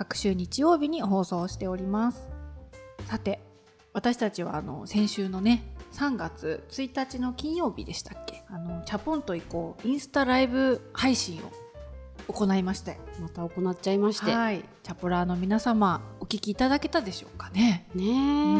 各週日曜日に放送しております。さて私たちはあの先週のね3月1日の金曜日でしたっけ？あのチャポンと行こうインスタライブ配信を行いまして。また行っちゃいまして。はい。チャポラーの皆様お聞きいただけたでしょうかね。ねえ、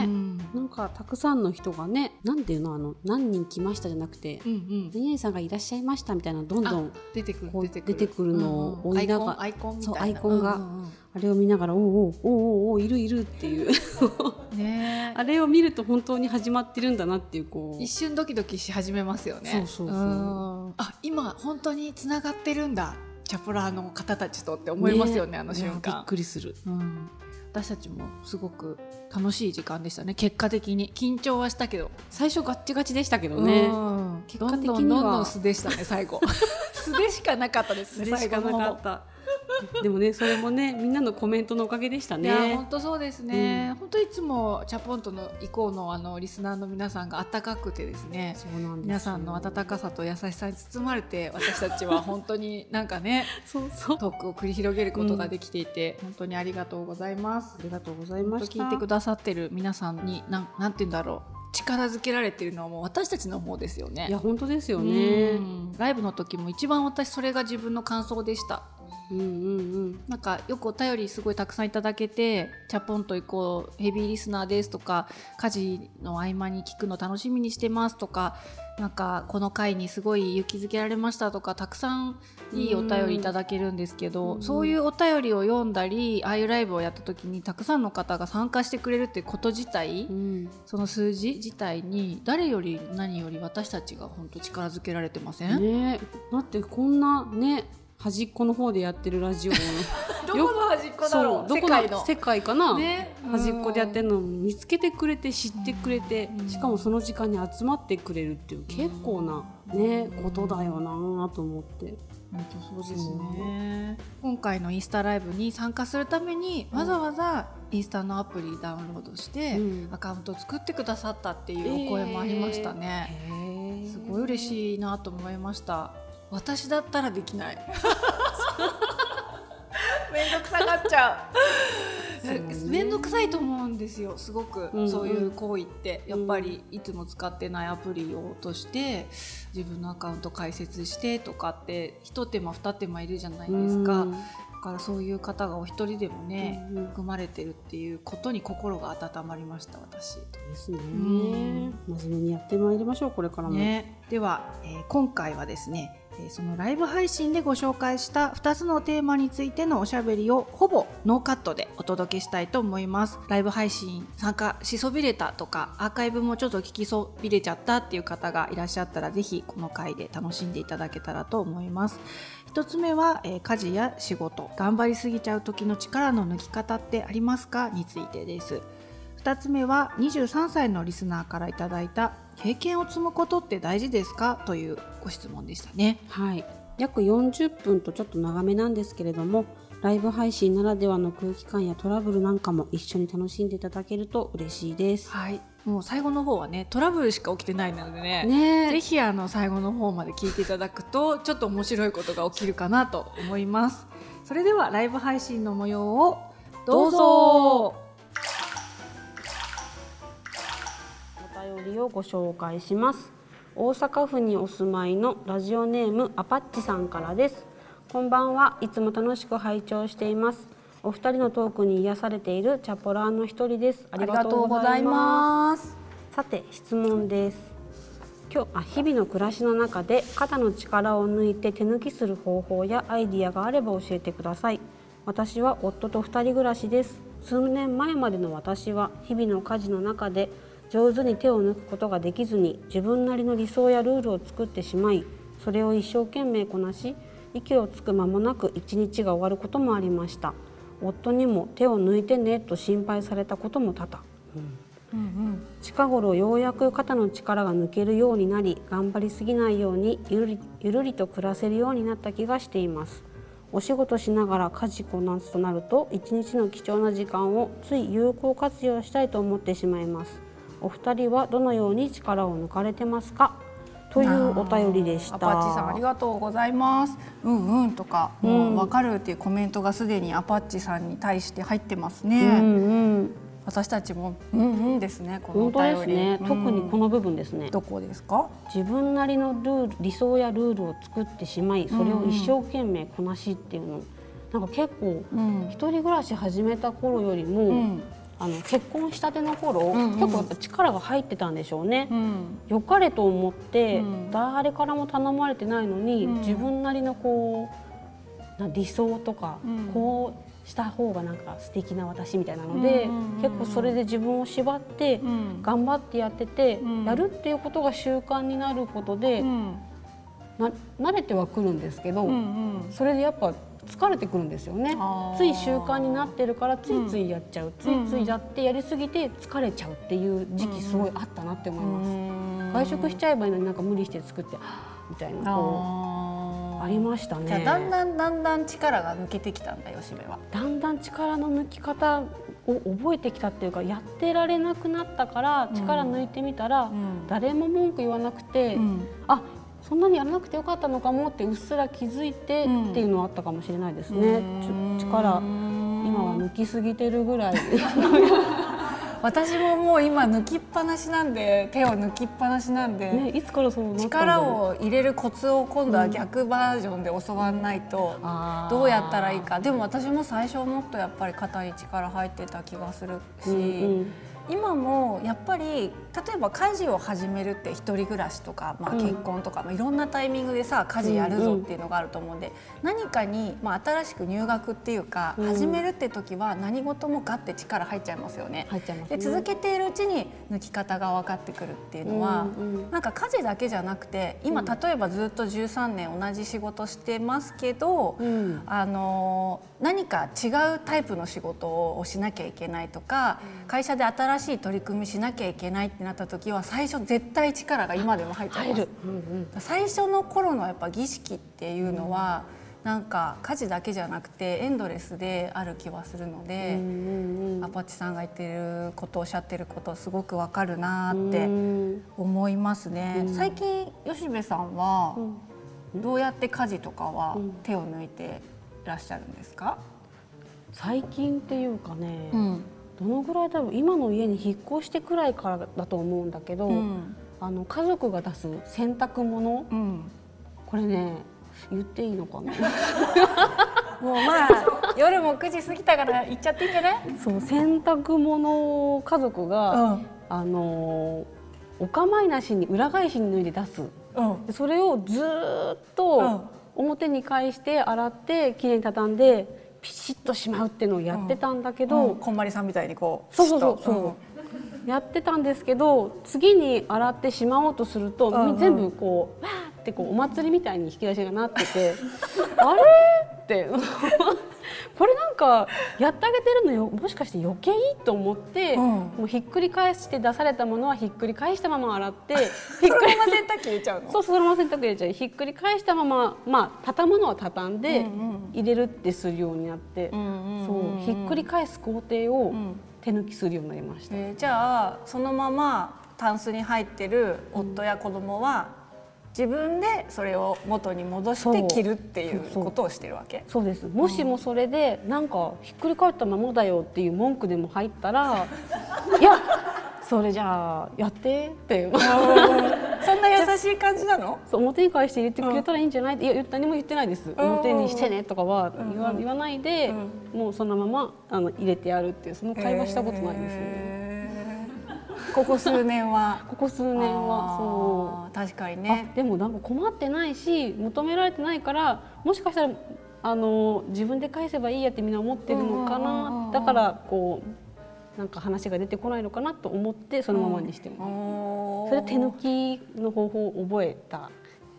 うん。なんかたくさんの人がねなんていうのあの何人来ましたじゃなくてうんうん。何々さんがいらっしゃいましたみたいなどんどん出てくる出てくる。のをうんうん。追いながらアイコンアイコンアイコンがうんうんあれを見ながらおうおうおうおうおういるいるっていう。う んね あれを見ると本当に始まってるんだなっていうこう。一瞬ドキドキし始めますよね。そうそうそう。ん。あ今本当につながってるんだチャポラーの方たちとって思いますよねあの瞬いやびっ間くりする。うん。私たちもすごく楽しい時間でしたね。結果的に。緊張はしたけど。最初ガッチガチでしたけどね。うん。結果的にはどんどん素でしたね最後。素でしかなかったですねそれしかなかった でもねそれもねみんなのコメントのおかげでしたいやね本当そうですね、本当いつもチャポンとの以降のあのリスナーの皆さんが温かくてですねそうなんです皆さんの温かさと優しさに包まれて私たちは本当になんかね そうそう。トークを繰り広げることができていて、本当にありがとうございます。あ。りがとうございました。聞いてくださってる皆さんになんなんて言うんだろう。力づけられてるのはもう私たちの方ですよね。いや本当ですようねん。ライブの時も一番私それが自分の感想でした。うんうんうん。なんかよくお便りすごいたくさんいただけて「チャポンと行こうヘビーリスナーです」とか「家事の合間に聞くの楽しみにしてます」とか「なんかこの回にすごい勇気づけられました」とかたくさんいいお便りいただけるんですけど、うんそういうお便りを読んだりああいうライブをやった時にたくさんの方が参加してくれるってこと自体、うん。その数字自体に誰より何より私たちが本当力づけられてません、ね。だってこんなね端っこの方でやってるラジオ どこの端っこだろう？どこ世界の。の世界かな、ね。端っこでやってるのを見つけてくれて知ってくれて、うん。しかもその時間に集まってくれるっていう結構なね、うんことだよなと思って。本当そうですね。今回のインスタライブに参加するためにわざわざインスタのアプリダウンロードして、うん。アカウントを作ってくださったっていうお声もありましたね、へー。すごい嬉しいなと思いました私だったらできない。めんどくさがっちゃう。そうねめんどくさいと思うんですよすごく、うんうん。そういう行為って。やっぱりいつも使ってないアプリを落として自分のアカウント開設してとかって一手間二手間いるじゃないですか、うん。だからそういう方がお一人でもね、うん含まれてるっていうことに心が温まりました私。ですね、ん。真面目にやってまいりましょうこれからも、ね、では、えー今回はですね、えーそのライブ配信でご紹介した2つのテーマについてのおしゃべりをほぼノーカットでお届けしたいと思います。ライブ配信参加しそびれたとかアーカイブもちょっと聞きそびれちゃったっていう方がいらっしゃったらぜひこの回で楽しんでいただけたらと思います。一つ目は、えー家事や仕事。頑張りすぎちゃう時の力の抜き方ってありますか？についてです。2つ目は23歳のリスナーからいただいた経験を積むことって大事ですか？というご質問でしたね。はい約40分とちょっと長めなんですけれどもライブ配信ならではの空気感やトラブルなんかも一緒に楽しんでいただけると嬉しいです。はい、もう最後の方はねトラブルしか起きてないのでねねぜひあの最後の方まで聞いていただくとちょっと面白いことが起きるかなと思います。それではライブ配信の模様をどうぞりをご紹介します。大阪府にお住まいのラジオネームアパッチさんからです。こんばんは。いつも楽しく拝聴しています。お二人のトークに癒されているチャポラーの一人です。ありがとうございます。す。さて質問です。今日あ日々の暮らしの中で肩の力を抜いて手抜きする方法やアイディアがあれば教えてください。私は夫と二人暮らしです。数年前までの私は日々の家事の中で上手に手を抜くことができずに自分なりの理想やルールを作ってしまいそれを一生懸命こなし息をつく間もなく一日が終わることもありました。夫にも手を抜いてねと心配されたことも多々、うん、近頃ようやく肩の力が抜けるようになり頑張りすぎないようにゆるりゆるりと暮らせるようになった気がしています。お仕事しながら家事こなすとなると一日の貴重な時間をつい有効活用したいと思ってしまいますお二人はどのように力を抜かれてますか？というお便りでした。アパッチさんありがとうございます。うんうんとか、もうわかるっていうコメントがすでにアパッチさんに対して入ってますね。うんうん、私たちもうんうんですね。このお便りね、うん、特にこの部分ですね。どこですか？自分なりのルール理想やルールを作ってしまい、それを一生懸命こなしっていうの、なんか結構、うん、一人暮らし始めた頃よりも。うんあの結婚したての頃、うんうん、結構やっぱ力が入ってたんでしょうね。うん、良かれと思って、うん、誰からも頼まれてないのに、うん、自分なりのこうな理想とか、こうした方がなんか素敵な私みたいなので、結構それで自分を縛って頑張ってやってて、やるっていうことが習慣になることで、な慣れてはくるんですけど、それでやっぱ疲れてくるんですよね。つい習慣になってるからついついやっちゃう、うん、ついついやってやりすぎて疲れちゃうっていう時期すごいあったなって思います、外食しちゃえばいいのになんか無理して作ってみたいなこうありましたね。じゃだんだんだんだん力が抜けてきたんだ吉部は。だんだん力の抜き方を覚えてきたっていうかやってられなくなったから力抜いてみたら、うん、誰も文句言わなくて、うん、あそんなにやらなくてよかったのかもってうっすら気づいてっていうのはあったかもしれないですね。力今は抜きすぎてるぐらい。私ももう今抜きっぱなしなんで手を抜きっぱなしなんで、ね、いつからそう力を入れるコツを今度は逆バージョンで教わらないとどうやったらいいか、でも私も最初もっとやっぱり肩に力入ってた気がするし。うんうん。今もやっぱり例えば家事を始めるって一人暮らしとか、まあ、結婚とか、うん、まあ、いろんなタイミングでさ家事やるぞっていうのがあると思うんで、うんうん、何かに、まあ、新しく入学っていうか、うん、始めるって時は何事もガッて力入っちゃいますよね。で続けているうちに抜き方が分かってくるっていうのは、うんうん、なんか家事だけじゃなくて今例えばずっと13年同じ仕事してますけど、うん、あの何か違うタイプの仕事をしなきゃいけないとか、会社で新しい取り組みしなきゃいけないってなった時は最初絶対力が今でも入っちゃいます、うんうん、最初の頃のやっぱ儀式っていうのは、うん、なんか家事だけじゃなくてエンドレスである気はするので、うんうんうん、アパッチさんが言ってることおっしゃってることすごくわかるなって思いますね、うん、最近吉部さんはどうやって家事とかは手を抜いてらっしゃるんですか、最近っていうかね、うんどのぐらい多分今の家に引っ越してくらいからだと思うんだけど、うん、あの家族が出す洗濯物、うん、これね言っていいのかな？もうまあ夜も9時過ぎたから行っちゃっていいんじゃない？そう洗濯物を家族が、うん、あのお構いなしに裏返しに脱いで出す、うん、それをずっと表に返して洗ってきれいに畳んでピシッとしまうっていうのをやってたんだけど、うんうん、こんまりさんみたいにこうそうそうそうそう、やってたんですけど次に洗ってしまおうとすると、うんうん、全部こうわーってこうお祭りみたいに引き出しがなってて あれ？ってこれなんかやってあげてるのよ。もしかして余計いいと思って、うん、もうひっくり返して出されたものはひっくり返したまま洗ってひっくりま洗濯機入れちゃうの？そうそのまま洗濯機入れちゃう。ひっくり返したまままあ畳むのは畳んで入れるってするようになって、そうひっくり返す工程を手抜きするようになりました、えー、じゃあそのままタンスに入ってる夫や子供は自分でそれを元に戻して着るっていうことをしてるわけ？そうです。もしもそれでなんかひっくり返ったままだよっていう文句でも入ったら いやそれじゃあやってって。そんな優しい感じなの？そう表に返して入れてくれたらいいんじゃない、うん、いや何も言ってないです。表にしてねとかは言わ,、言わないで、うん、もうそのままあの入れてやるっていうその会話したことないですね。ここ数年は。ここ数年はそう。確かにね。でもなんか困ってないし求められてないからもしかしたらあの自分で返せばいいやってみんな思ってるのかな。だからこうなんか話が出てこないのかなと思ってそのままにしてます、それ手抜きの方法を覚えた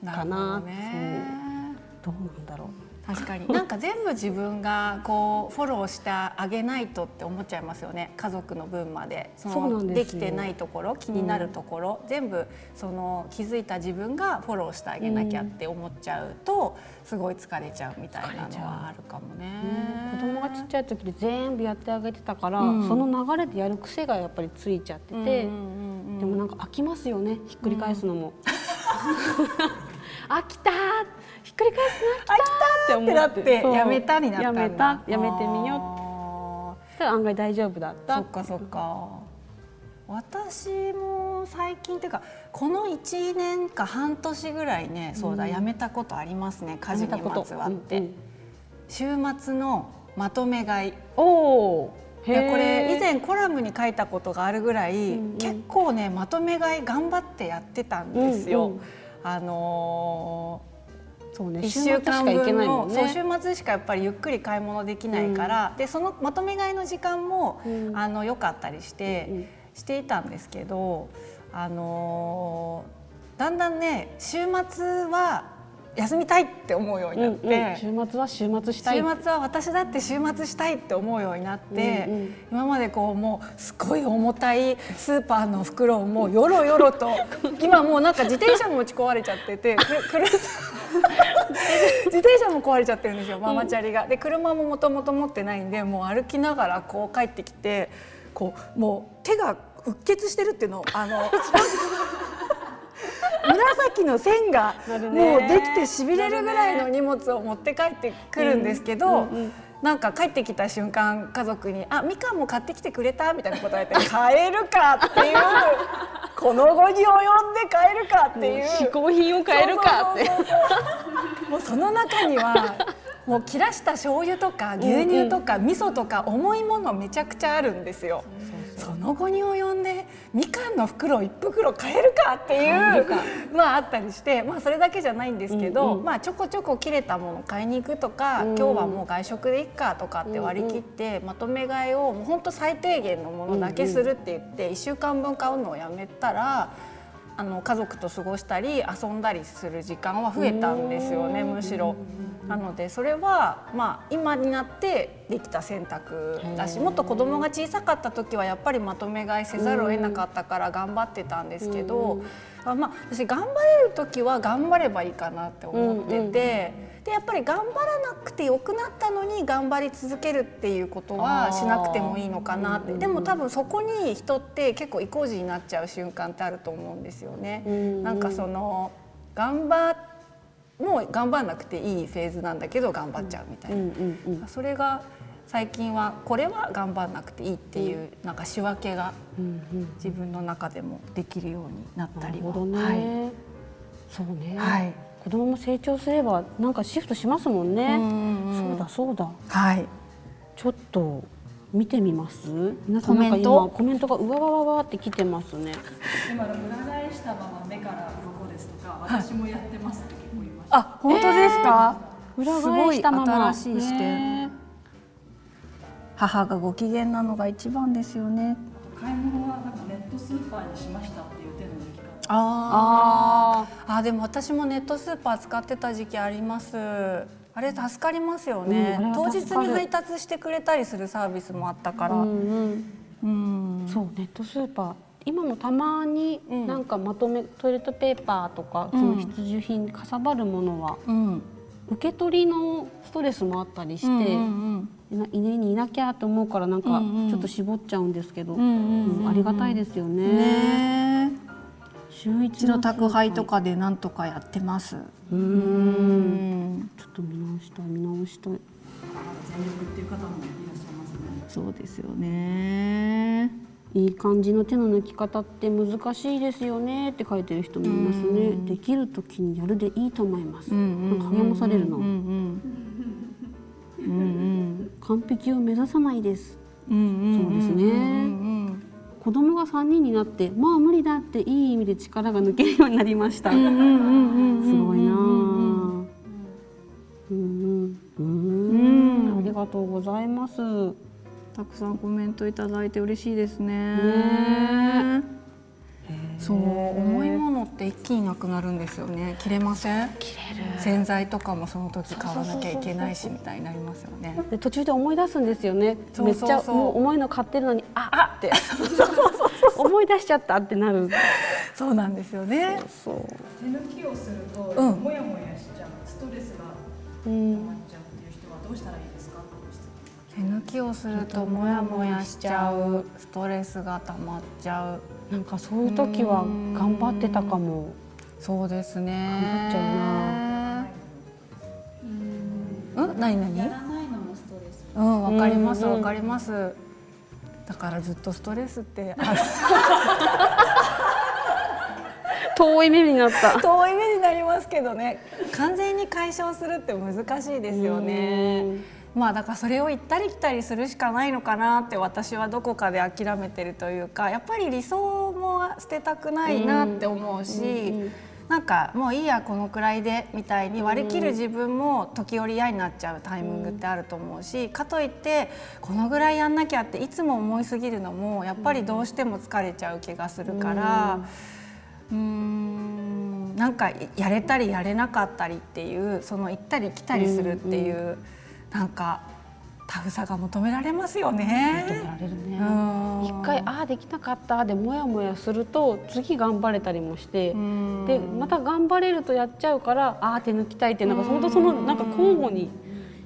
かな。な、ね、どうなんだろう確かに。なんか全部自分がこうフォローしてあげないとって思っちゃいますよね。家族の分まで。そそうなんのですよ。できてないところ気になるところ、全部その気づいた自分がフォローしてあげなきゃって思っちゃうと、すごい疲れちゃうみたいなのはあるかもね。子供がちっちゃい時で全部やってあげてたから、うん。その流れでやる癖がやっぱりついちゃってて、うんうんうんでもなんか飽きますよね。ひっくり返すのも。飽きたくり返すの飽きたーって思って。なってそう。やめたになったんだ。やめた。やめてみよう。したら案外大丈夫だった。そっかそっか。私も最近っていうかこの1年か半年ぐらいねそうだ、うん。やめたことありますね家事にまつわって、うんうん。週末のまとめ買い。おおいやこれ以前コラムに書いたことがあるぐらい、うんうん。結構ねまとめ買い頑張ってやってたんですよ。うんうん。あのそうね。1週末しか行け分ないね。週末しかやっぱりゆっくり買い物できないから、でそのまとめ買いの時間も、うん。あの良かったりして、うん。していたんですけど、あのーだんだんね週末は休みたいって思うようになって、うんうん。週末は週末したい。週末は私だって週末したいって思うようになって、うんうん今までこうもうすごい重たいスーパーの袋をもうよろよろと 今もうなんか自転車も持ち壊れちゃっててくくる 自転車も壊れちゃってるんですよママチャリが。で車ももともと持ってないんでもう歩きながらこう帰ってきてこうもう手がうっ血してるっていうのあの 紫の線がもうできてしびれるぐらいの荷物を持って帰ってくるんですけど、うんうんうんなんか帰ってきた瞬間家族に「あみかんも買ってきてくれた?」みたいなこと言われて「買えるか」っていう「この後に及んで買えるか」っていう。嗜好品を買えるか？ってもうその中にはもう。切らした醤油とか牛乳とか味噌とか重いものめちゃくちゃあるんですよ。その後に及んでみかんの袋一袋買えるかっていうまああったりして、まあ、それだけじゃないんですけど、うんうん。まあ、ちょこちょこ切れたもの買いに行くとか、うん今日はもう外食でいっかとかって割り切って、まとめ買いをもう本当最低限のものだけするって言って1週間分買うのをやめたら。あの家族と過ごしたり遊んだりする時間は増えたんですよねむしろ。なのでそれはまあ今になってできた選択だしもっと子供が小さかった時はやっぱでまとめ買いせざるを得なかったから頑張ってたんですけど、あまあ、私頑張れる時は頑張ればいいかなって思ってて。でやっぱり頑張らなくてよくなったのに頑張り続けるっていうことはしなくてもいいのかなって。でも多分そこに人って結構意固地になっちゃう瞬間ってあると思うんですよね。うんなんかその頑張もう頑張らなくていいフェーズなんだけど頑張っちゃうみたいな、うんうんうんそれが最近はこれは頑張らなくていいっていうなんか仕分けがうんうん。自分の中でもできるようになったりは。なるほどね、はい。そうね、はい子供も成長すればなんかシフトしますもんね、うんうんそうだそうだ。はい。ちょっと見てみます？皆さんなんかコメント？今コメントがうわわわわって来てますね。今裏返したまま目から鱗ですとか私もやってますって結構言いました、あ本当ですか、裏返したまま。すごい新しい視点。ね。母がご機嫌なのが一番ですよね。買い物はなんかネットスーパーにしましたってああでも私もネットスーパー使ってた時期あります。あれ助かりますよね、うん当日に配達してくれたりするサービスもあったから、ーうんうん。うん。そうネットスーパー。今もたまにうん。なんかまとめ、トイレットペーパーとかその必需品かさばるものはうん。受け取りのストレスもあったりして、うんう家にいなきゃと思うからなんかちょっと絞っちゃうんですけど、うんうんうんうん。ありがたいですようんね。ねえ週一の宅配とかでなんとかやってますうんんちょっと見直したい見直したい。全力っていう方もいらっしゃいますねそうですよねいい感じの手の抜き方って難しいですよねって書いてる人もいますね。できる時にやるでいいと思います。なんか励まされるな。うんうんうん完璧を目指さないです。うんうんそうですねうん子供が3人になってもう無理だっていい意味で力が抜けるようになりました。すごいなうん。ありがとうございます。たくさんコメントいただいて嬉しいですね。ねそう重いものって一気になくなるんですよね。切れません？切れる。洗剤とかもその時買わなきゃいけないしみたいになりますよね。で途中で思い出すんですよね。そうそうそう。めっちゃもう重いの買ってるのにああっ！て。思い出しちゃったってなる。そうなんですよね。そう手抜きをすると、うん。もやもやしちゃう。ストレスがうん溜まっちゃうっていう人はどうしたらいいですか？手抜きをするとモヤモヤしちゃう。ストレスが溜まっちゃうなんかそういう時は頑張ってたかも。そうですね。頑張っちゃうん何何？やらないのもストレス。うんわかりますうん。うんわかります。だからずっとストレスって。あ る遠い目になった。遠い目になりますけどね。完全に解消するって難しいですよねまあだからそれを行ったり来たりするしかないのかなって私はどこかで諦めてるというかやっぱり理想も捨てたくないなって思うし、なんかもういいやこのくらいでみたいに割り切る自分も時折嫌になっちゃうタイミングってあると思うし、かといってこのぐらいやんなきゃっていつも思いすぎるのもやっぱりどうしても疲れちゃう気がするから。うーんなんかやれたりやれなかったりっていうその行ったり来たりするっていう、なんかタフさが求められますよね。求められるね。うん。一回ああできなかった。でモヤモヤすると次頑張れたりもして。うん。でまた頑張れるとやっちゃうからああ手抜きたいってなんか本当そのなんか交互に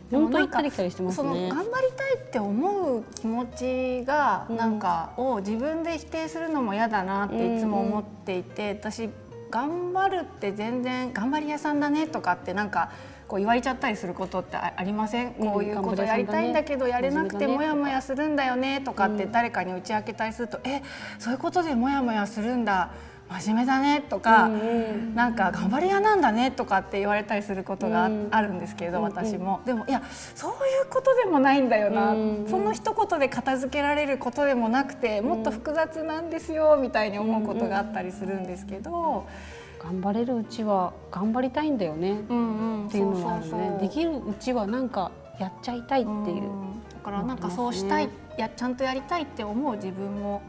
本当行ったり来たりしてますね。頑。張りたいって思う気持ちがうん。なんかを自分で否定するのも嫌だなっていつも思っていて、私頑張るって全然頑張り屋さんだねとかってなんかこう言われちゃったりすることってあありません、うんこういうことやりたいんだけどやれなくて真面目だねモヤモヤするんだよねとかってうん。誰かに打ち明けたりすると、えそういうことでモヤモヤするんだ真面目だねとか、うんうん。なんか頑張り屋なんだねとかって言われたりすることがあ,、るんですけどうん私も、でもいやそういうことでもないんだよな、うん。その一言で片付けられることでもなくてもっと複雑なんですよみたいに思うことがあったりするんですけど、頑張れるうちは頑張りたいんだよねうんうん。っていうのはね。できるうちはなんかやっちゃいたいっていう。ん。だからなんかそうしたい、思やちゃんとやりたいって思う自分も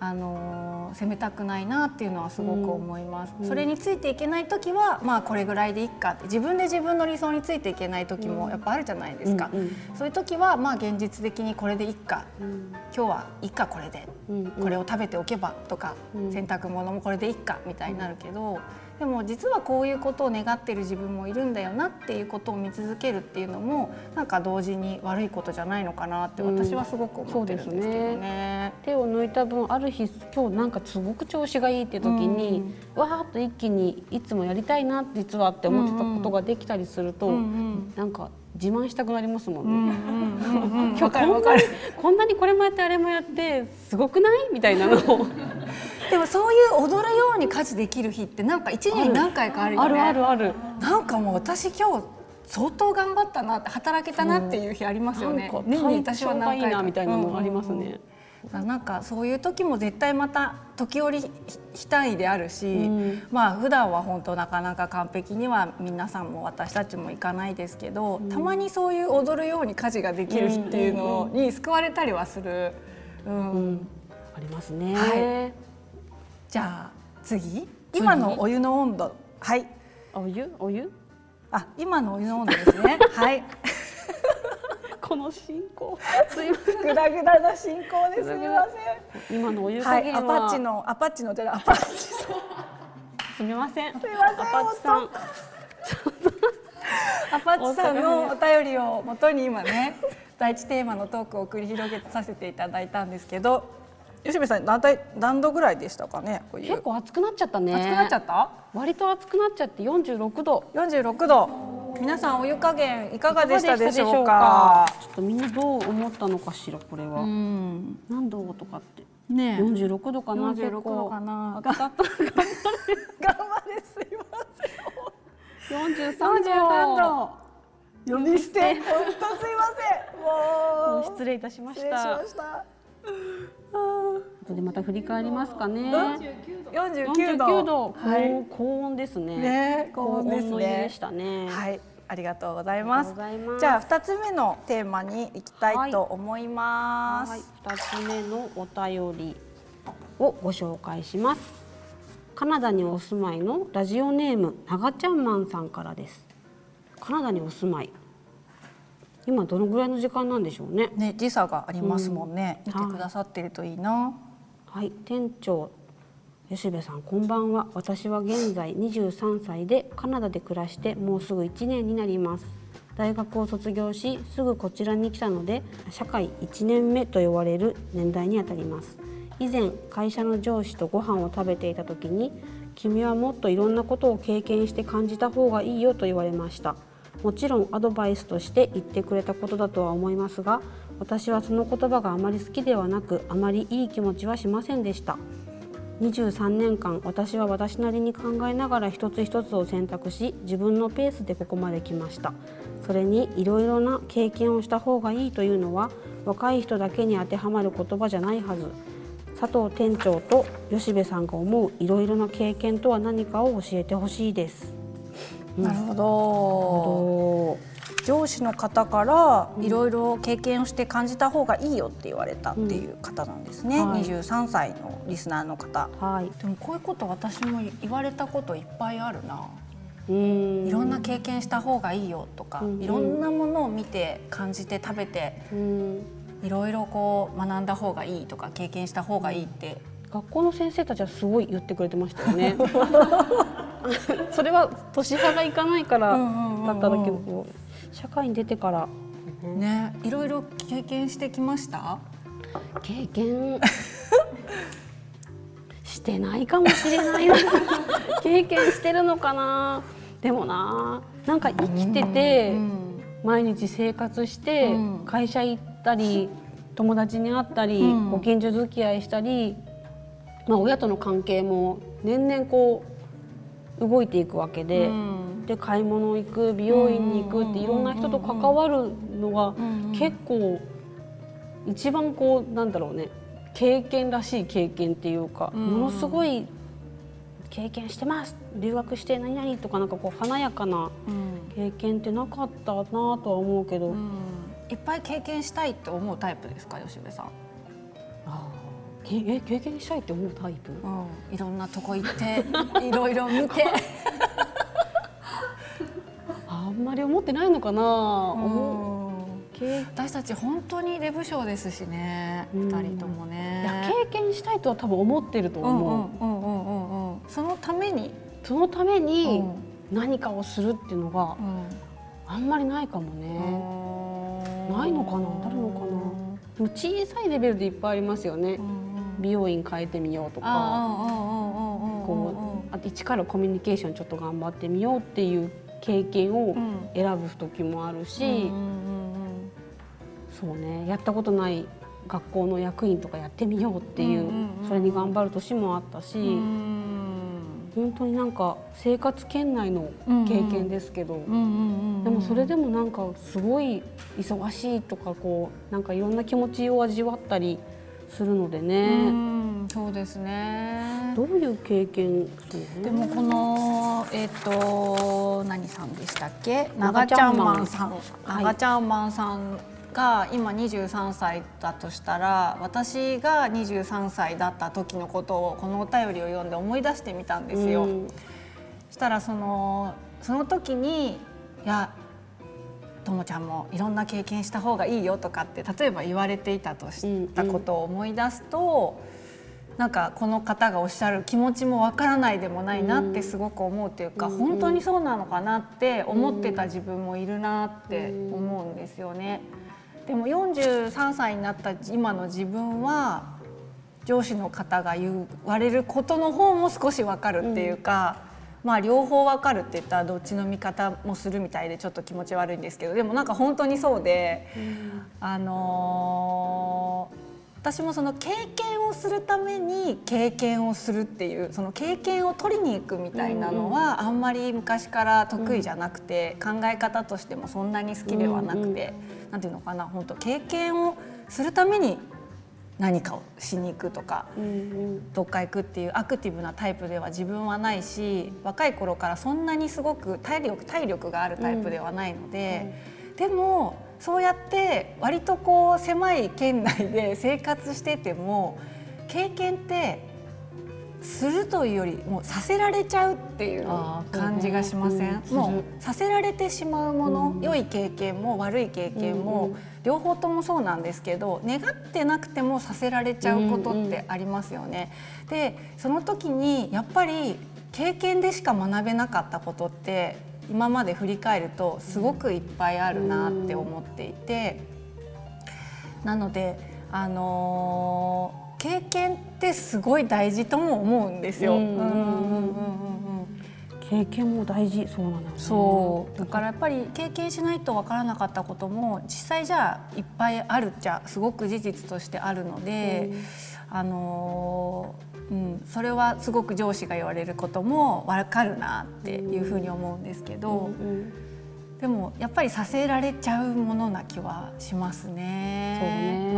あのー責めたくないなっていうのはすごく思います、うん。それについていけない時はまあこれぐらいでいいかって自分で自分の理想についていけない時もやっぱあるじゃないですか、うんうん。そういう時はまあ現実的にこれでいいかうん。今日はいいかこれで。うんうん。これを食べておけばとか、うん。洗濯物もこれでいいかみたいになるけど、でも実はこういうことを願っている自分もいるんだよなっていうことを見続けるっていうのもなんか同時に悪いことじゃないのかなって私はすごく思ってるんですけどね。手を抜いた分ある日今日なんかすごく調子がいいって時に、わーっと一気にいつもやりたいな実はって思ってたことができたりすると、うんうんなんか自慢したくなりますもうんんね。うんうんうん 今日こんなにこれもやってあれもやってすごくない？みたいなのをでもそういう踊るように家事できる日ってなんか一年に何回かあるよね。あるあるある。なんかもう私今日相当頑張ったなって働けたなっていう日ありますよね。年に私は何回かなみたいなのありますね。うんうんうんなんかそういう時も絶対また時折ひ非単位であるし、うんまあ普段は本当なかなか完璧には皆さんも私たちもいかないですけど、たまにそういう踊るように家事ができる日っていうのに救われたりはする。うんうんありますね。はじゃあ次。今のお湯の温度。はい。お湯？お湯？あ今のお湯の温度ですね。はい。この進行。すいません。グダグダな進行です。みません。今のお湯はい、アパッチのアパッチのじゃアパッチすみません。すみませんアパッチさん。アパッチさんのお便りをもとに今ね第一テーマのトークを繰り広げさせていただいたんですけど吉部さん何体何度ぐらいでしたかね？お湯結構熱くなっちゃったね。熱くなっちゃった？割と熱くなっちゃって46度。46度。皆さんお湯加減いかがでしたでしょういか？ちょっとみんなどう思ったのかしらこれは。うん何度とかって。ねえ。46度かな。46度かな。結構。熱かった。頑張れ。すいません43 43度。度呼び捨て本当すいませんもう失礼いたしまし失礼しまた。した後でまた振り返りますかね。49度49度、はい高高温ですね。ね高温ですねでしたね。はい、ありがとうございあますます。じゃあ二つ目のテーマに行きたいと思います。はい、二つ目のお便りをご紹介します。カナダにお住まいのラジオネームながちゃんマンさんからですカナダにお住まい今どのぐらいの時間なんでしょうね。ね時差がありますもんね、うん。見てくださってるといいな、はい。店長吉部さんこんばんは。私は現在23歳でカナダで暮らしてもうすぐ1年になります。大学を卒業しすぐこちらに来たので社会1年目と呼ばれる年代にあたります。以前会社の上司とご飯を食べていた時に君はもっといろんなことを経験して感じた方がいいよと言われましたもちろんアドバイスとして言ってくれたことだとは思いますが私はその言葉があまり好きではなくあまりいい気持ちはしませんでした。23年間私は私なりに考えながら一つ一つを選択し自分のペースでここまで来ました。それにいろいろな経験をした方がいいというのは若い人だけに当てはまる言葉じゃないはず。佐藤店長と吉部さんが思ういろいろな経験とは何かを教えてほしいです。なるほど。お上司の方からいろいろ経験をして感じた方がいいよって言われたっていう方なんですね、うんはい23歳のリスナーの方。はい。でもこういうこと私も言われたこといっぱいあるな、いろんな経験した方がいいよとか、うん。いろんなものを見て感じて食べてうん。いろいろこう学んだ方がいいとか経験した方がいいって学校の先生たちはすごい言ってくれてましたよね。それは年派がいかないからうんうんうんうん。だっただけど、社会に出てから。ねいろいろ経験してきました？経験？してないかもしれないな。経験してるのかな。でもななんか生きてて、毎日生活して、うん。会社行ったり友達に会ったり、うん。ご近所付き合いしたり、まあ、親との関係も年々こう動いていくわけで。うん。で買い物行く美容院に行くっていろんな人と関わるのがん結構一番こうなんだろうね経験らしい経験っていうかうん。ものすごい経験してます留学して何々とかなんかこう華やかなうん。経験ってなかったなとは思うけど、うん。いっぱい経験したいって思うタイプですか吉部さん、けえ経験したいって思うタイプ？うん、いろんなとこ行って いろいろ見て。あんまり思ってないのかな、思う。経私たち本当にレブ賞ですしねうん。二人ともいねや経験したいとは多分思ってるとうん思う。うんうんうんうんうんそのために、そのためうにん。何かをするっていうのがあんまりないかもね。ないのかな？あるのかな？でも小さいレベルでいっぱいありますよね。美容院変えてみようとか、こうあと一からコミュニケーションちょっと頑張ってみようっていう経験を選ぶ時もあるし、そうねやったことない学校の役員とかやってみようっていう,、それに頑張る年もあったし、本当になんか生活圏内の経験ですけど。でもそれでもなんかすごい忙しいとかこうなんかいろんな気持ちを味わったりするのでね、そうですね。どういう経験でもこのえっ、と何さんでしたっけ？長長ちゃんマンさん。はい。長ちゃんマンさんが今23歳だとしたら私が23歳だった時のことをこのお便りを読んで思い出してみたんですよ。うん。そしたらそのその時にいやともちゃんもいろんな経験した方がいいよとかって例えば言われていたとしたことを思い出すと、なんかこの方がおっしゃる気持ちもわからないでもないなってすごく思うというか、うん。本当にそうなのかなって思ってた自分もいるなって思うん。ですよね。でも43歳になった今の自分は上司の方が言われることの方も少しわかるっていうか、まあ両方わかるって言ったらどっちの見方もするみたいでちょっと気持ち悪いんですけどでもなんか本当にそうで、あのー私もその経験をするために経験をするっていうその経験を取りに行くみたいなのはあんまり昔から得意じゃなくて、考え方としてもそんなに好きではなくて、なんていうのかな本当経験をするために何かをしに行くとかうんどっか行くっていうアクティブなタイプでは自分はないし若い頃からそんなにすごく体力体力があるタイプではないので、でもそうやって割とこう狭い圏内で生活してても経験ってするというよりもうさせられちゃうっていう感じがしません、うんもうさせられてしまうもの、うん。良い経験も悪い経験も、うんうん両方ともそうなんですけど願ってなくてもさせられちゃうことってありますよね。でその時にやっぱり経験でしか学べなかったことって今まで振り返るとすごくいっぱいあるなって思っていて、なのであのー経験ってすごい大事とも思うんですよ。うんうんうんうんうんうん経験も大事そうなんだよね。そう。だからやっぱり経験しないと分からなかったことも実際じゃあいっぱいあるっちゃすごく事実としてあるので、あのーうん、それはすごく上司が言われることも分かるなっていうふうに思うんですけど、うんでもやっぱりさせられちゃうものな気はしますね。そうね。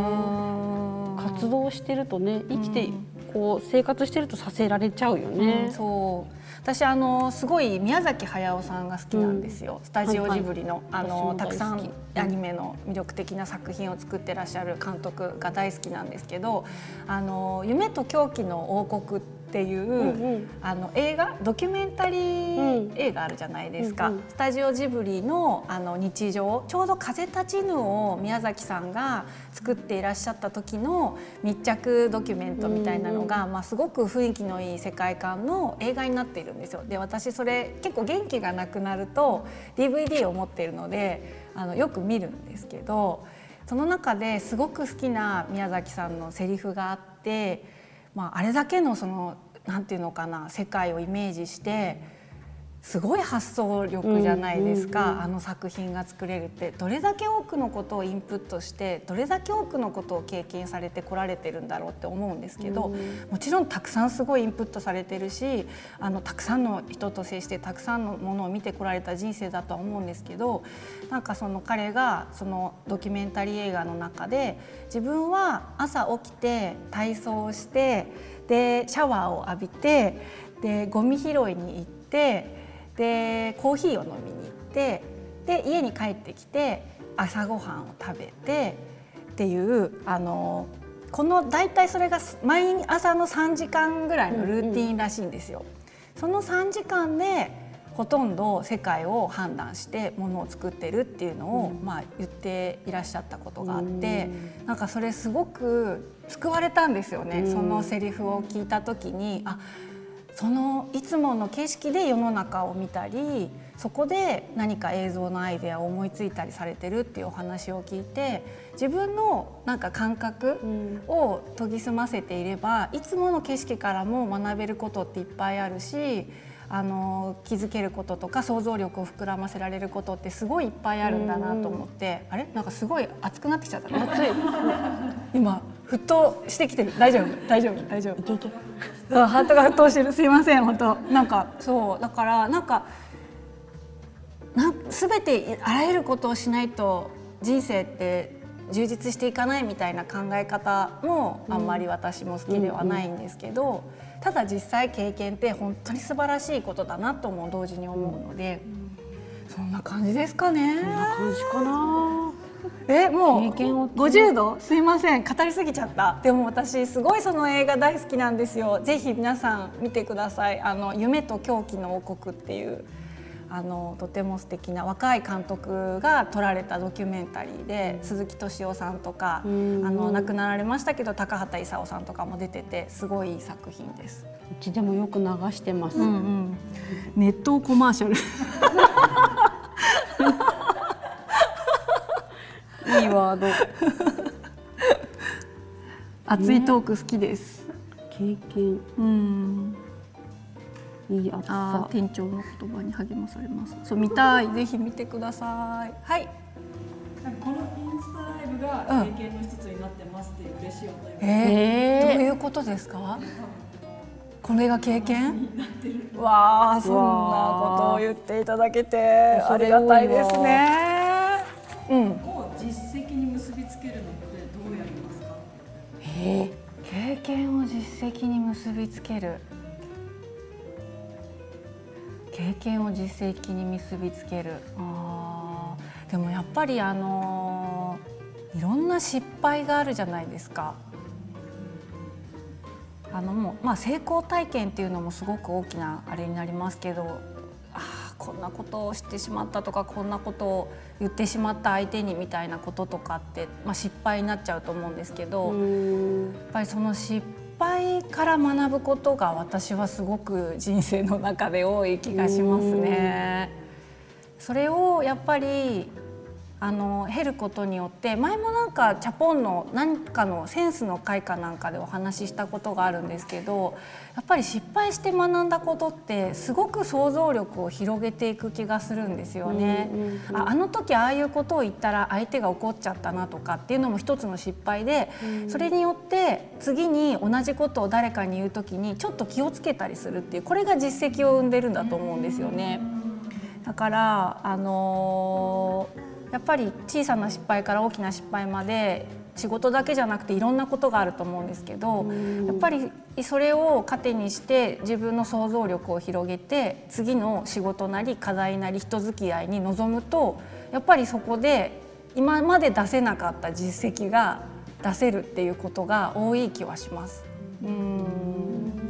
うん。活動してるとね生きてうん。こう生活してるとさせられちゃうようんね。そう私あのすごい宮崎駿さんが好きなんですよ、スタジオジブリの,、あはいはい。のたくさんアニメの魅力的な作品を作ってらっしゃる監督が大好きなんですけど「あの夢と狂気の王国」っていう、うんうん。あの映画？ドキュメンタリー映画あるじゃないですか、うんうん。スタジオジブリのあの日常ちょうど「風立ちぬ」を宮崎さんが作っていらっしゃった時の密着ドキュメントみたいなのが、まあ、すごく雰囲気のいい世界観の映画になっているんですよ。で私それ結構元気がなくなると DVD を持っているのであのよく見るんですけどその中ですごく好きな宮崎さんのセリフがあって、まあ、あれだけのそのなんていうのかな世界をイメージしてすごい発想力じゃないですか、うんうんうんあの作品が作れるって。どれだけ多くのことをインプットしてどれだけ多くのことを経験されてこられてるんだろうって思うんですけど、うん。もちろんたくさんすごいインプットされてるしあのたくさんの人と接してたくさんのものを見てこられた人生だとは思うんですけどなんかその彼がそのドキュメンタリー映画の中で自分は朝起きて体操をしてでシャワーを浴びてでゴミ拾いに行ってでコーヒーを飲みに行ってで家に帰ってきて朝ごはんを食べてっていうあのこの大体それが毎朝の3時間ぐらいのルーティンらしいんですよ。その3時間でほとんど世界を判断してものを作ってるっていうのを、まあ、言っていらっしゃったことがあって、なんかそれすごく救われたんですよね、うん。そのセリフを聞いた時にあそのいつもの景色で世の中を見たりそこで何か映像のアイデアを思いついたりされてるっていうお話を聞いて自分のなんか感覚を研ぎ澄ませていればいつもの景色からも学べることっていっぱいあるしあの気づけることとか想像力を膨らませられることってすごいいっぱいあるんだなと思って、あれ？なんかすごい熱くなってきちゃった。熱い。今沸騰してきてる。大丈夫？大丈夫？大丈夫？あハートが沸騰してるすいません本当なんかそうだからなんかなん全てあらゆることをしないと人生って充実していかないみたいな考え方もあんまり私も好きではないんですけど、ただ実際経験って本当に素晴らしいことだなとも同時に思うので、そんな感じですかね。こんな感じかな。えもう経験を50度すいません。語りすぎちゃった。でも私すごいその映画大好きなんですよ。ぜひ皆さん見てください。あの夢と狂気の王国っていうあのとても素敵な若い監督が撮られたドキュメンタリーで、鈴木敏夫さんとか、あん。の亡くなられましたけど高畑勲さんとかも出ててすごいいい作品です。うちでもよく流してます。ネットコマーシャル いいワード。熱いトーク好きです。経験。うんいい暑あさー。店長の言葉に励まされます。そう見たい、ぜひ見てください。はい。このインスタライブが経験の一つになってますっていう嬉しいお便り、えー、えーどういうことですか？これが経験？わあ、そんなことを言っていただけてありがたいですね。うん。験を実績に結びつける。経験を実績に結びつける。あでもやっぱりあのいろんな失敗があるじゃないですか。あのもうまあ成功体験っていうのもすごく大きなあれになりますけどこんなことをしてしまったとかこんなことを言ってしまった相手にみたいなこととかって、まあ、失敗になっちゃうと思うんですけど、やっぱりその失敗から学ぶことが私はすごく人生の中で多い気がしますね。それをやっぱりあの経ることによって前もなんかチャポンの何かのセンスの会かなんかでお話ししたことがあるんですけどやっぱり失敗して学んだことってすごく想像力を広げていく気がするんですよね。ああの時ああいうことを言ったら相手が怒っちゃったなとかっていうのも一つの失敗でそれによって次に同じことを誰かに言う時にちょっと気をつけたりするっていうこれが実績を生んでるんだと思うんですよね。だからあのーやっぱり小さな失敗から大きな失敗まで仕事だけじゃなくていろんなことがあると思うんですけどやっぱりそれを糧にして自分の想像力を広げて次の仕事なり課題なり人付き合いに臨むとやっぱりそこで今まで出せなかった実績が出せるっていうことが多い気はします。うん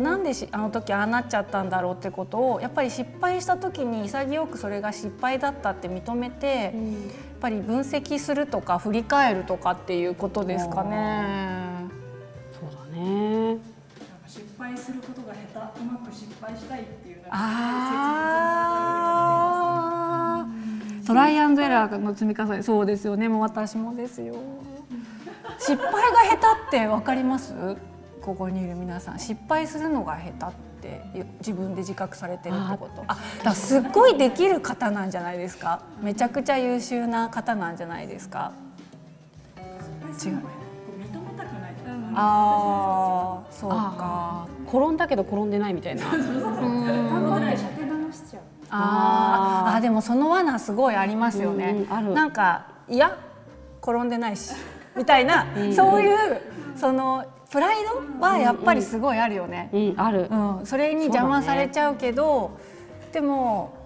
なんでしあの時ああなっちゃったんだろうってことをやっぱり失敗した時に潔くそれが失敗だったって認めて、うん、やっぱり分析するとか振り返るとかっていうことですかね。そうだね。失敗することが下手うまく失敗したいっていうあトライアンドエラーの積み重ね。そうですよね。もう私もですよ。失敗が下手ってわかります？ここにいる皆さん失敗するのが下手って自分で自覚されてるってこと。あだすっごいできる方なんじゃないですか。めちゃくちゃ優秀な方なんじゃないですか。違う。ああそうか。転んだけど転んでないみたいな。ああでもその罠すごいありますよね、なんかいや転んでないしみたいな、そういうそのプライドはやっぱりすごいあるよね。うん、うん、ある、うん、それに邪魔されちゃうけど、ね、でも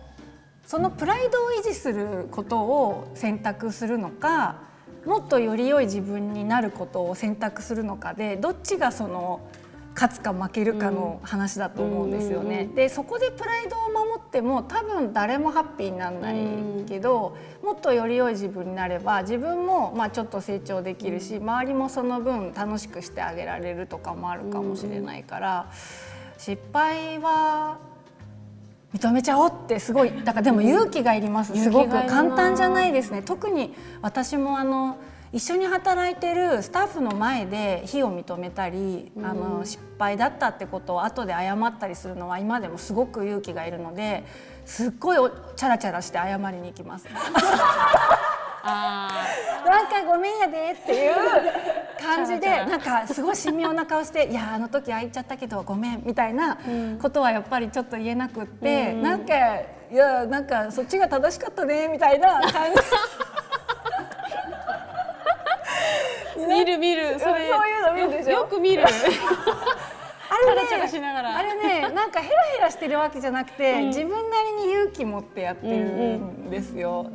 そのプライドを維持することを選択するのかもっとより良い自分になることを選択するのかでどっちがその勝つか負けるかの話だと思うんですよね。でそこでプライドを守っても多分誰もハッピーにならないけど、もっとより良い自分になれば自分もまあちょっと成長できるし周りもその分楽しくしてあげられるとかもあるかもしれないから失敗は認めちゃおうってすごいだからでも勇気がいります。すごく簡単じゃないですね。特に私もあの一緒に働いてるスタッフの前で非を認めたり、うん、あの失敗だったってことを後で謝ったりするのは今でもすごく勇気がいるのですっごいチャラチャラして謝りに行きます。あなんかごめんやでっていう感じでなんかすごい神妙な顔して「いやあの時ああ言っちゃったけどごめん」みたいなことはやっぱりちょっと言えなくって、うん、なんか「いやなんかそっちが正しかったね」みたいな感じ。見る見る。それ。そういうの見るでしょ？よく見る。あれねあれねなんかヘラヘラしてるわけじゃなくて、うん、自分なりに勇気持ってやってるんですよ、うんう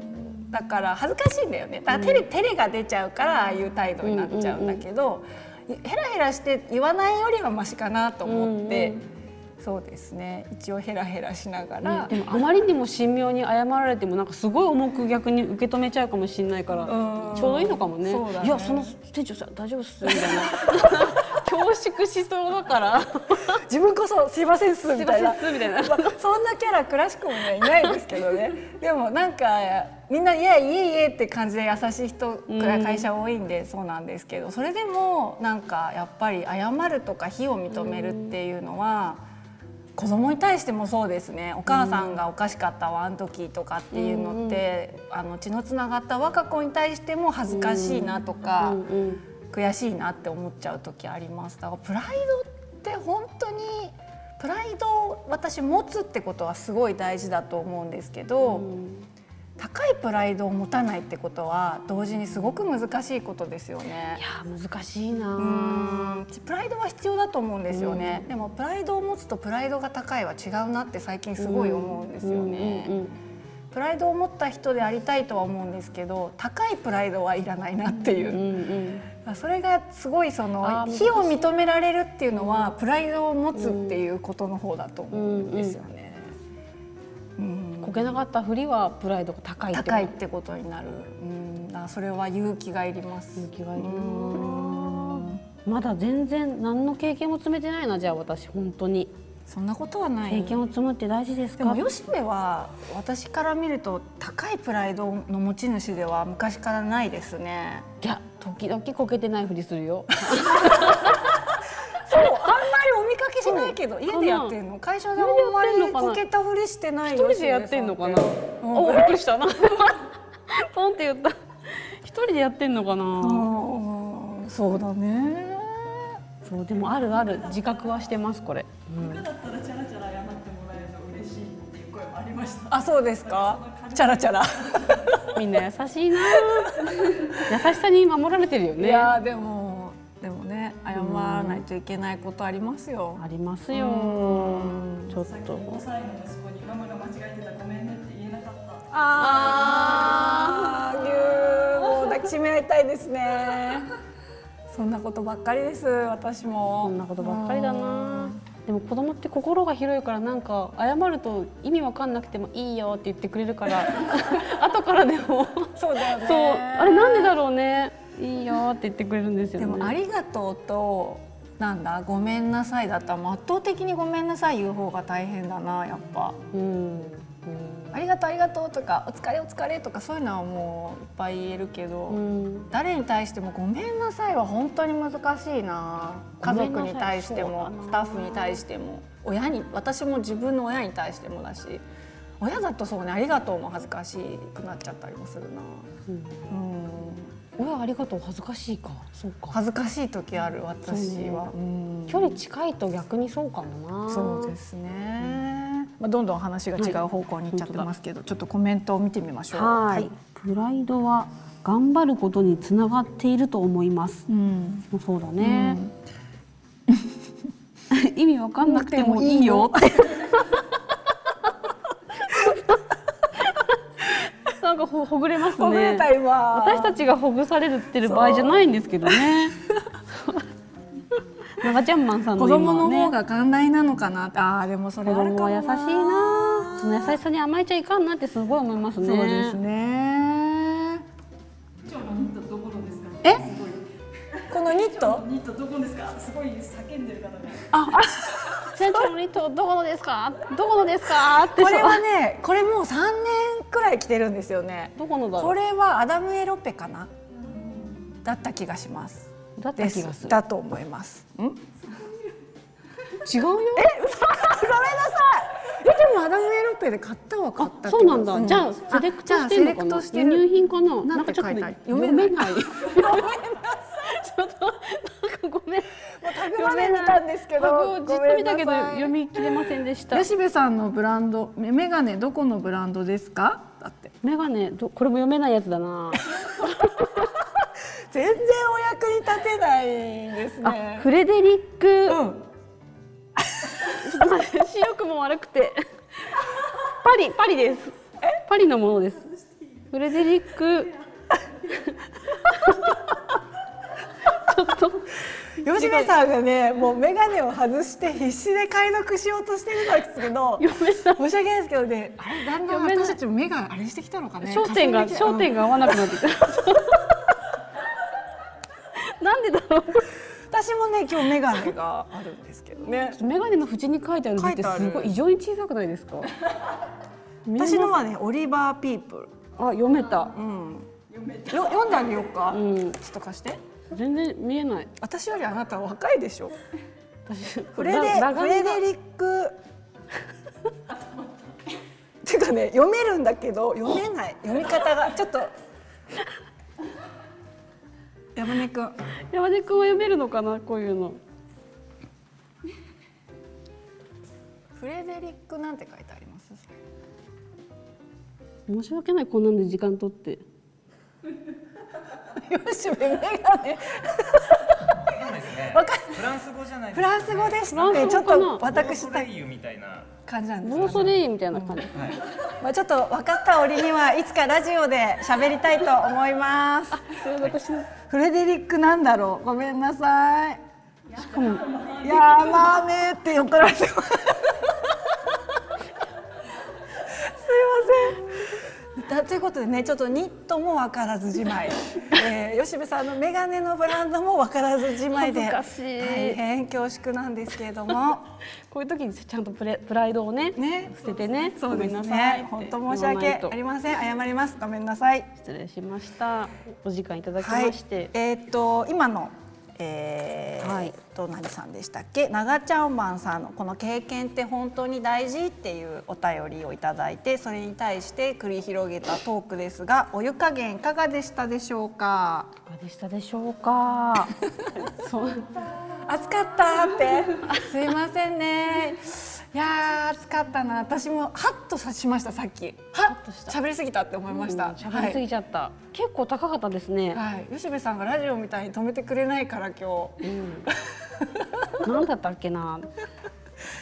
ん、だから恥ずかしいんだよね。だから照れ,、照れが出ちゃうからああいう態度になっちゃうんだけど、ヘラヘラして言わないよりはマシかなと思って。うんうんそうですね。一応ヘラヘラしながら、ね、でもあまりにも神妙に謝られてもなんかすごい重く逆に受け止めちゃうかもしれないからちょうどいいのかもね、ね、いやその店長さん大丈夫っすみたいな。恐縮しそうだから。自分こそすいませんっすみたいな。そんなキャラクラシックもねいないですけどね。でもなんかみんな「いやいえいえ」って感じで優しい人会社多いんでそうなんですけど。それでもなんかやっぱり謝るとか非を認めるっていうのは。子供に対してもそうですね。お母さんがおかしかったわあの時とかっていうのって、うん、あの血のつながった我が子に対しても恥ずかしいなとか、うん、悔しいなって思っちゃう時あります。だからプライドって本当にプライドを私持つってことはすごい大事だと思うんですけど、うん、高いプライドを持たないってことは同時にすごく難しいことですよね。いや難しいなプライドは必要だと思うんですよね、うん、でもプライドを持つとプライドが高いは違うなって最近すごい思うんですよね。プライドを持った人でありたいとは思うんですけど高いプライドはいらないなっていう、うんうんそれがすごいその非を認められるっていうのはプライドを持つっていうことの方だと思うんですよね。うんこけなかったふりはプライドが高いってこと。高いってことになる、うん、だそれは勇気がいります。勇気がいるまだ全然何の経験も積めてないなじゃあ私本当に。そんなことはない。経験を積むって大事ですか？でも吉部は私から見ると高いプライドの持ち主では昔からないですね。いや時々こけてないふりするよ そうあんまりお見かけしないけど家でやってんの？会社であんまり家でやってんのかなこけたふりしてない一人でやってんのかな？うん。おびっくりした。な ポンって言った。一人でやってんのかな？うんそうだね。そうでもあるある。自覚はしてますこれ、僕だったらチャラチャラ謝ってもらえるの嬉しいっていう声もありました。あそうですか？チャラチャラ。みんな優しいな。優しさに守られてるよいねやーでもないといけないことありますよ。ありますよちょっと5歳の息子にママが間違えてたごめんねって言えなかった。ああ、ぎゅーもう抱きしめ合いたいですね。そんなことばっかりです。私も。そんなことばっかりだなでも子供って心が広いからなんか謝ると意味わかんなくてもいいよって言ってくれるから 後からでもそうだよね。そうあれなんでだろうねいいよって言ってくれるんですよねでもありがとうとなんだごめんなさいだった。ら圧倒的にごめんなさい言う方が大変だなやっぱ。うん、うん。ありがとうありがとうとかお疲れお疲れとかそういうのはもういっぱい言えるけど。うん。誰に対してもごめんなさいは本当に難しいな。家族に対してもスタッフに対しても。親に私も自分の親に対してもだし親だとそうねありがとうも恥ずかしくなっちゃったりもするな。うん親ありがとう恥ずかしいか。そうか。恥ずかしい時ある私は、うん。距離近いと逆にそうかもな。そうですね、まあ、どんどん話が違う方向に行っちゃってますけど、ちょっとコメントを見てみましょう。はい、プライドは頑張ることにつながっていると思います。うん。そうだね、意味わかんなくてもいいよ。ってなんかほほぐれますほぐれねた今私たちがほぐされるってる場合じゃないんですけどね。長ちゃんマンさんのね。供の方が寛大なのかなって。ああでもそれ子あるかも供は優しいな。その優しさに甘えちゃいかんなってすごい思いますね。そうですね。今日のニットどこのですか？え？このニット？ニットどこですか？すごい叫んでる方が。船長のリトどこのですか？どこのですか？ってこれはねこれもう3年くらい着てるんですよね。どこのだこれはアダムエロペかな？だった気がします。だったで気がする。す。だと思います。ん？違うよ。ごめんなさい！えでもアダムエロペで買ったは買ったあそうなんだ、じゃあセレクトしてるのかな？輸入品かな？なんてかちょっと読めない。読めない。ちょっとなんかごめん。タグまで見たんですけど。タグをじっと見たけど読み切れませんでした。吉部さんのブランドメメガネどこのブランドですか？だって。メガネどこれも読めないやつだな。全然お役に立てないですあねフレデリック、うん。ちょっと待って視力も悪くて。パリパリです。パリのものです。フレデリック吉部さんがねもう眼鏡を外して必死で解読しようとしてるんですけど申し訳ないですけどねあれだんだん私たちも目があれしてきたのかね。焦点が焦点が合わなくなってきた。なんでだろう。私もね今日眼鏡があるんですけどね。メガネの縁に書いてある字ってすごい異常に小さくないですか？私のはねオリバーピープルあ読めた。うん。よ読んであげようか、うん。ちょっと貸して全然見えない。私よりあなた若いでしょ？私フレデラフレデリック。ていうかね読めるんだけど読めない。読み方が。ちょっと。山根くん。山根くんは読めるのかな？こういうの。フレデリックなんて書いてあります？申し訳ない。こんなんで時間取ってよしメガネわかフランス語じゃないですフランス語でしフランス語てちょっと私ボーソレイユみたいな感じなんですボーソレイユみたいな感じ。はい。まあちょっと分かった折にはいつかラジオで喋りたいと思います。それ私のフレデリックなんだろう。ごめんなさい。いやーまあねーって怒られてますだということでねちょっとニットも分からずじまい、えー、吉部さんのメガネのブランドも分からずじまいで恥ずかしい。大変恐縮なんですけれども。こういう時にちゃんとプレプライドをねね。捨ててね。そうですごめんなさい。ね本当申し訳ありません。謝ります。ごめんなさい。失礼しました。お時間いただきまはい。して、えーっと今のえーはいと何さんでしたっけ？長ちゃんマンさんのこの経験って本当に大事っていうお便りをいただいてそれに対して繰り広げたトークですがお湯加減いかがでしたでしょうか？いかがでしたでしょうか？そう。暑かったって。すいませんねいやー暑かったな。私もハッとさしましたさっき。はとした。っ喋りすぎたって思いました、うん喋りすぎちゃった、結構高かったですね、はい、はい、吉部さんがラジオみたいに止めてくれないから今日。うん、なんだったっけな。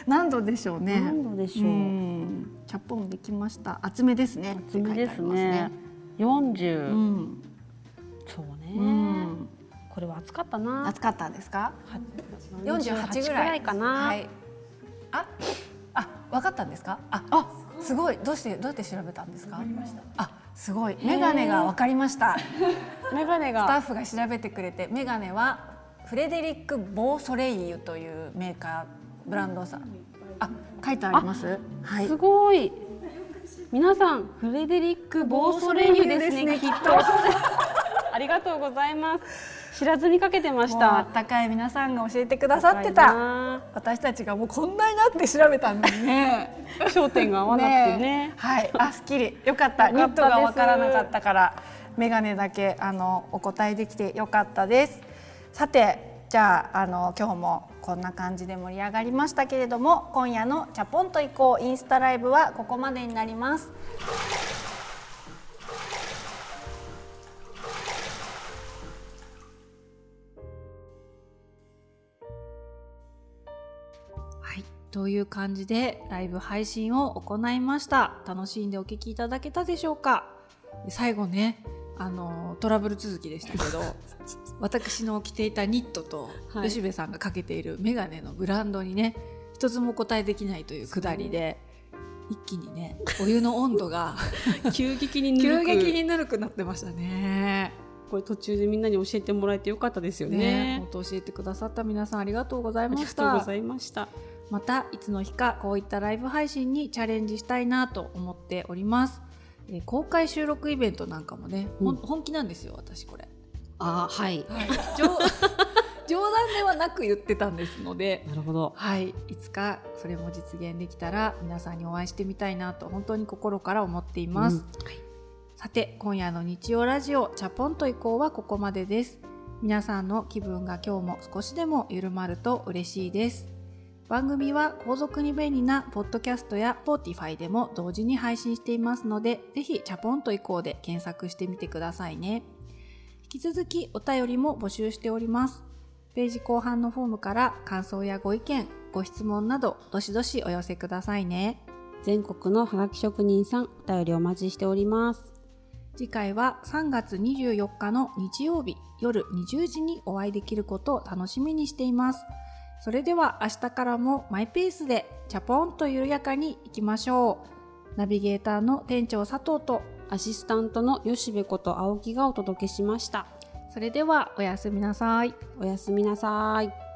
何度でしょうね。何度でしょう。うん。チャポンできました。厚めですね。厚めですって書いてありますね。40、うん。そうね、うん。これは暑かったな。暑かったんですか？48 48ぐぐらいかな、はいああ分かったんですか？ああすごい。どうしてどうやって調べたんですか？あすごい。メガネが分かりました。メガネスタッがフが調べてくれてメガネはフレデリック・ボーソレイユというメーカーブランドさん。あ書いてあります？はい。すごい。皆さんフレデリック・ボーソレイユですねきっと。ありがとうござし知らずにかけてましもうあたったかい皆さんが教えてくださってた。な。私たちがもうこんなになって調べたのにね。焦点が合わなくてね。はい。あすっきりよかった。ニットがわからなかったからメガネだけあのお答えできてよかったです。さてじゃああの今日もこんな感じで盛り上がりましたけれども今夜のチャポンと行こうインスタライブはここまでになりますという感じでライブ配信を行いました。楽しんでお聞きいただけたでしょうか？で最後ねあのトラブル続きでしたけど 私の着ていたニットと、はい。吉部さんがかけているメガネのブランドにね一つもお答えできないというくだりで一気にねお湯の温度が 急激にぬ急激にぬるくなってましたね。これ途中でみんなに教えてもらえてよかったですよね。ね本当教えてくださった皆さんありがとうございましありがとうごたざいましたまたいつの日かこういったライブ配信にチャレンジしたいなと思っております、えー公開収録イベントなんかもね、うん。本気なんですよ私これ、あはい。冗 冗談ではなく言ってたんですのでなるほど。はい。いつかそれも実現できたら皆さんにお会いしてみたいなと本当に心から思っています、うん。さて今夜の日曜ラジオチャポンと以降はここまでです。皆さんの気分が今日も少しでも緩まると嬉しいです番組は購読に便利なポッドキャストや Spotify でも同時に配信していますのでぜひチャポンと行こうで検索してみてくださいね。引き続きお便りも募集しております。ページ後半のフォームから感想やご意見ご質問などどしどしお寄せくださいね。全国のハガキ職人さんお便りお待ちしております。次回は3月24日の日曜日夜20時にお会いできることを楽しみにしています。それでは明日からもマイペースでチャポンと緩やかにいきましょう。ナビゲーターの店長佐藤とアシスタントの吉部こと青木がお届けしましたそれではおやすみなさい。おやすみなさい